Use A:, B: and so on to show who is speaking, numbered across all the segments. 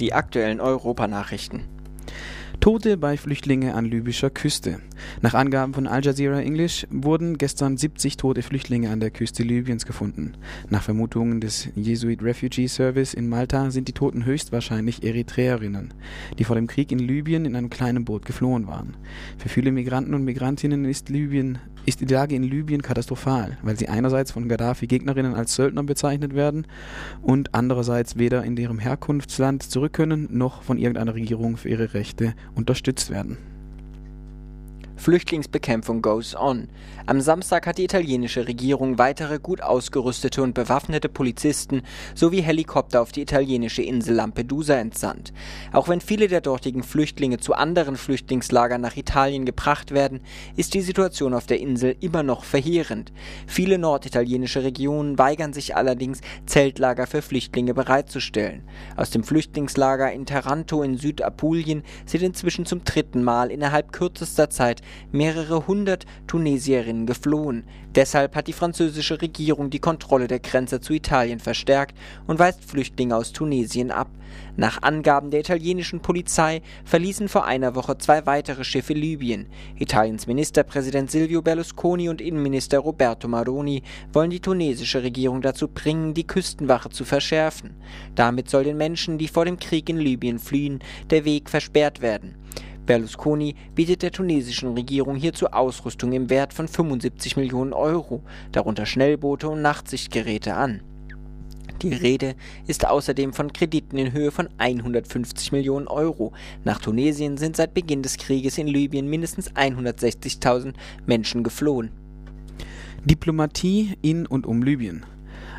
A: Die aktuellen Europanachrichten. Tote bei Flüchtlinge an libyscher Küste. Nach Angaben von Al Jazeera English wurden gestern 70 tote Flüchtlinge an der Küste Libyens gefunden. Nach Vermutungen des Jesuit Refugee Service in Malta sind die Toten höchstwahrscheinlich Eritreerinnen, die vor dem Krieg in Libyen in einem kleinen Boot geflohen waren. Für viele Migranten und Migrantinnen ist Libyen ist die Lage in Libyen katastrophal, weil sie einerseits von Gaddafi Gegnerinnen als Söldner bezeichnet werden und andererseits weder in ihrem Herkunftsland zurück können, noch von irgendeiner Regierung für ihre Rechte unterstützt werden. Flüchtlingsbekämpfung goes on. Am Samstag hat die italienische Regierung weitere gut ausgerüstete und bewaffnete Polizisten sowie Helikopter auf die italienische Insel Lampedusa entsandt. Auch wenn viele der dortigen Flüchtlinge zu anderen Flüchtlingslagern nach Italien gebracht werden, ist die Situation auf der Insel immer noch verheerend. Viele norditalienische Regionen weigern sich allerdings, Zeltlager für Flüchtlinge bereitzustellen. Aus dem Flüchtlingslager in Taranto in Südapulien sind inzwischen zum dritten Mal innerhalb kürzester Zeit mehrere hundert Tunesierinnen geflohen. Deshalb hat die französische Regierung die Kontrolle der Grenze zu Italien verstärkt und weist Flüchtlinge aus Tunesien ab. Nach Angaben der italienischen Polizei verließen vor einer Woche zwei weitere Schiffe Libyen. Italiens Ministerpräsident Silvio Berlusconi und Innenminister Roberto Maroni wollen die tunesische Regierung dazu bringen, die Küstenwache zu verschärfen. Damit soll den Menschen, die vor dem Krieg in Libyen fliehen, der Weg versperrt werden. Berlusconi bietet der tunesischen Regierung hierzu Ausrüstung im Wert von 75 Millionen Euro, darunter Schnellboote und Nachtsichtgeräte, an. Die Rede ist außerdem von Krediten in Höhe von 150 Millionen Euro. Nach Tunesien sind seit Beginn des Krieges in Libyen mindestens 160.000 Menschen geflohen. Diplomatie in und um Libyen.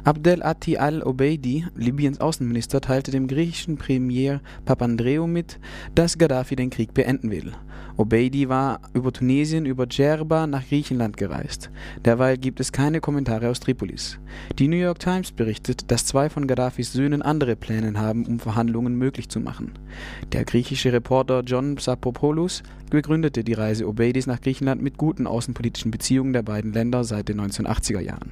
A: Abdel Atti al-Obeidi, Libyens Außenminister, teilte dem griechischen Premier Papandreou mit, dass Gaddafi den Krieg beenden will. Obeidi war über Tunesien über Djerba nach Griechenland gereist. Derweil gibt es keine Kommentare aus Tripolis. Die New York Times berichtet, dass zwei von Gaddafis Söhnen andere Pläne haben, um Verhandlungen möglich zu machen. Der griechische Reporter John Sapopoulos begründete die Reise Obeidis nach Griechenland mit guten außenpolitischen Beziehungen der beiden Länder seit den 1980er Jahren.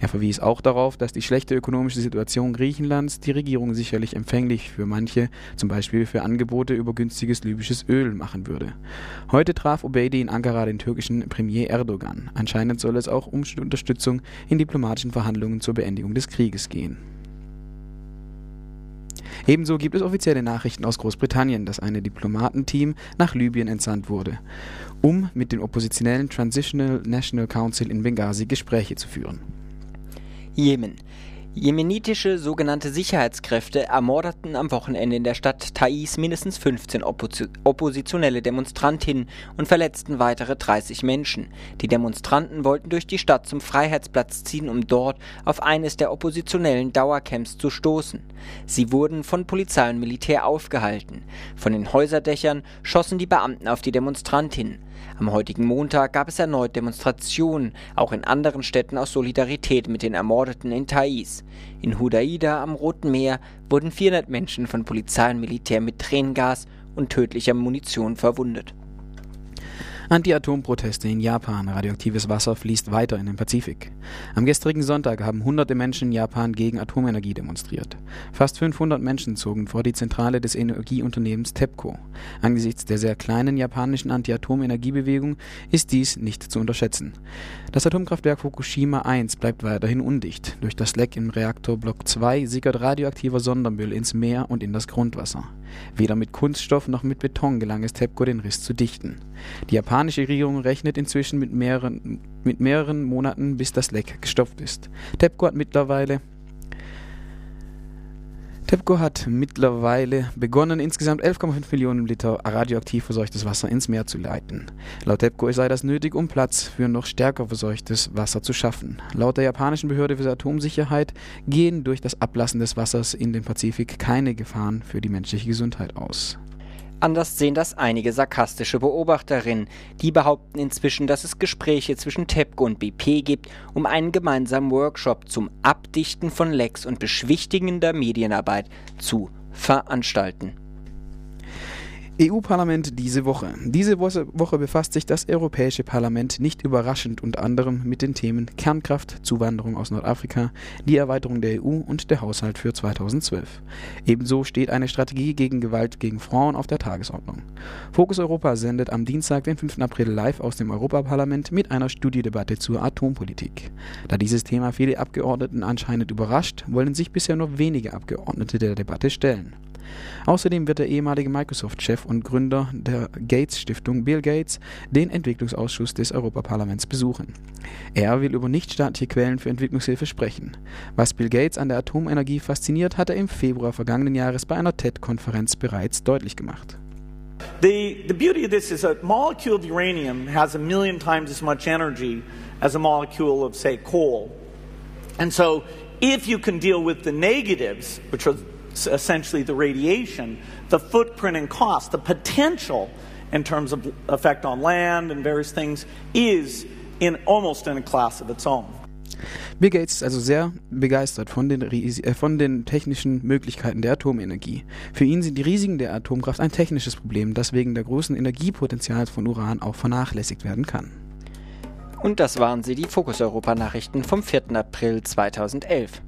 A: Er verwies auch darauf, dass die schlechte ökonomische Situation Griechenlands die Regierung sicherlich empfänglich für manche, zum Beispiel für Angebote über günstiges libysches Öl, machen würde. Heute traf Obeidi in Ankara den türkischen Premier Erdogan. Anscheinend soll es auch um Unterstützung in diplomatischen Verhandlungen zur Beendigung des Krieges gehen. Ebenso gibt es offizielle Nachrichten aus Großbritannien, dass ein Diplomatenteam nach Libyen entsandt wurde, um mit dem oppositionellen Transitional National Council in Benghazi Gespräche zu führen. Jemen. Jemenitische sogenannte Sicherheitskräfte ermordeten am Wochenende in der Stadt Taiz mindestens 15 Oppos oppositionelle Demonstrantinnen und verletzten weitere 30 Menschen. Die Demonstranten wollten durch die Stadt zum Freiheitsplatz ziehen, um dort auf eines der oppositionellen Dauercamps zu stoßen. Sie wurden von Polizei und Militär aufgehalten. Von den Häuserdächern schossen die Beamten auf die Demonstrantinnen. Am heutigen Montag gab es erneut Demonstrationen, auch in anderen Städten aus Solidarität mit den Ermordeten in Thais. In Hudaida am Roten Meer wurden 400 Menschen von Polizei und Militär mit Tränengas und tödlicher Munition verwundet. Anti-Atom-Proteste in Japan. Radioaktives Wasser fließt weiter in den Pazifik. Am gestrigen Sonntag haben hunderte Menschen in Japan gegen Atomenergie demonstriert. Fast 500 Menschen zogen vor die Zentrale des Energieunternehmens TEPCO. Angesichts der sehr kleinen japanischen Anti-Atom-Energiebewegung ist dies nicht zu unterschätzen. Das Atomkraftwerk Fukushima 1 bleibt weiterhin undicht. Durch das Leck im Reaktor Block 2 sickert radioaktiver Sondermüll ins Meer und in das Grundwasser. Weder mit Kunststoff noch mit Beton gelang es TEPCO, den Riss zu dichten. Die japanische Regierung rechnet inzwischen mit mehreren, mit mehreren Monaten, bis das Leck gestopft ist. TEPCO hat mittlerweile TEPCO hat mittlerweile begonnen, insgesamt 11,5 Millionen Liter radioaktiv verseuchtes Wasser ins Meer zu leiten. Laut TEPCO sei das nötig, um Platz für noch stärker verseuchtes Wasser zu schaffen. Laut der japanischen Behörde für Atomsicherheit gehen durch das Ablassen des Wassers in den Pazifik keine Gefahren für die menschliche Gesundheit aus. Anders sehen das einige sarkastische Beobachterinnen. Die behaupten inzwischen, dass es Gespräche zwischen TEPCO und BP gibt, um einen gemeinsamen Workshop zum Abdichten von Lecks und beschwichtigender Medienarbeit zu veranstalten. EU-Parlament diese Woche. Diese Woche befasst sich das Europäische Parlament nicht überraschend unter anderem mit den Themen Kernkraft, Zuwanderung aus Nordafrika, die Erweiterung der EU und der Haushalt für 2012. Ebenso steht eine Strategie gegen Gewalt gegen Frauen auf der Tagesordnung. Fokus Europa sendet am Dienstag, den 5. April live aus dem Europaparlament mit einer Studiedebatte zur Atompolitik. Da dieses Thema viele Abgeordneten anscheinend überrascht, wollen sich bisher nur wenige Abgeordnete der Debatte stellen. Außerdem wird der ehemalige Microsoft-Chef und Gründer der Gates-Stiftung Bill Gates den Entwicklungsausschuss des Europaparlaments besuchen. Er will über nichtstaatliche Quellen für Entwicklungshilfe sprechen. Was Bill Gates an der Atomenergie fasziniert, hat er im Februar vergangenen Jahres bei einer TED-Konferenz bereits deutlich gemacht. The, the beauty of this is a molecule of uranium has a million times as much energy as a molecule of, say, coal. And so, if you can deal with the negatives, which are essentially the radiation, the footprint and cost, the potential in terms of effect on land and various things is in almost in a class of its own. Bill Gates ist also sehr begeistert von den, äh, von den, technischen Möglichkeiten der Atomenergie. Für ihn sind die Risiken der Atomkraft ein technisches Problem, das wegen der großen Energiepotenzials von Uran auch vernachlässigt werden kann. Und das waren sie, die Fokus Europa Nachrichten vom 4. April 2011.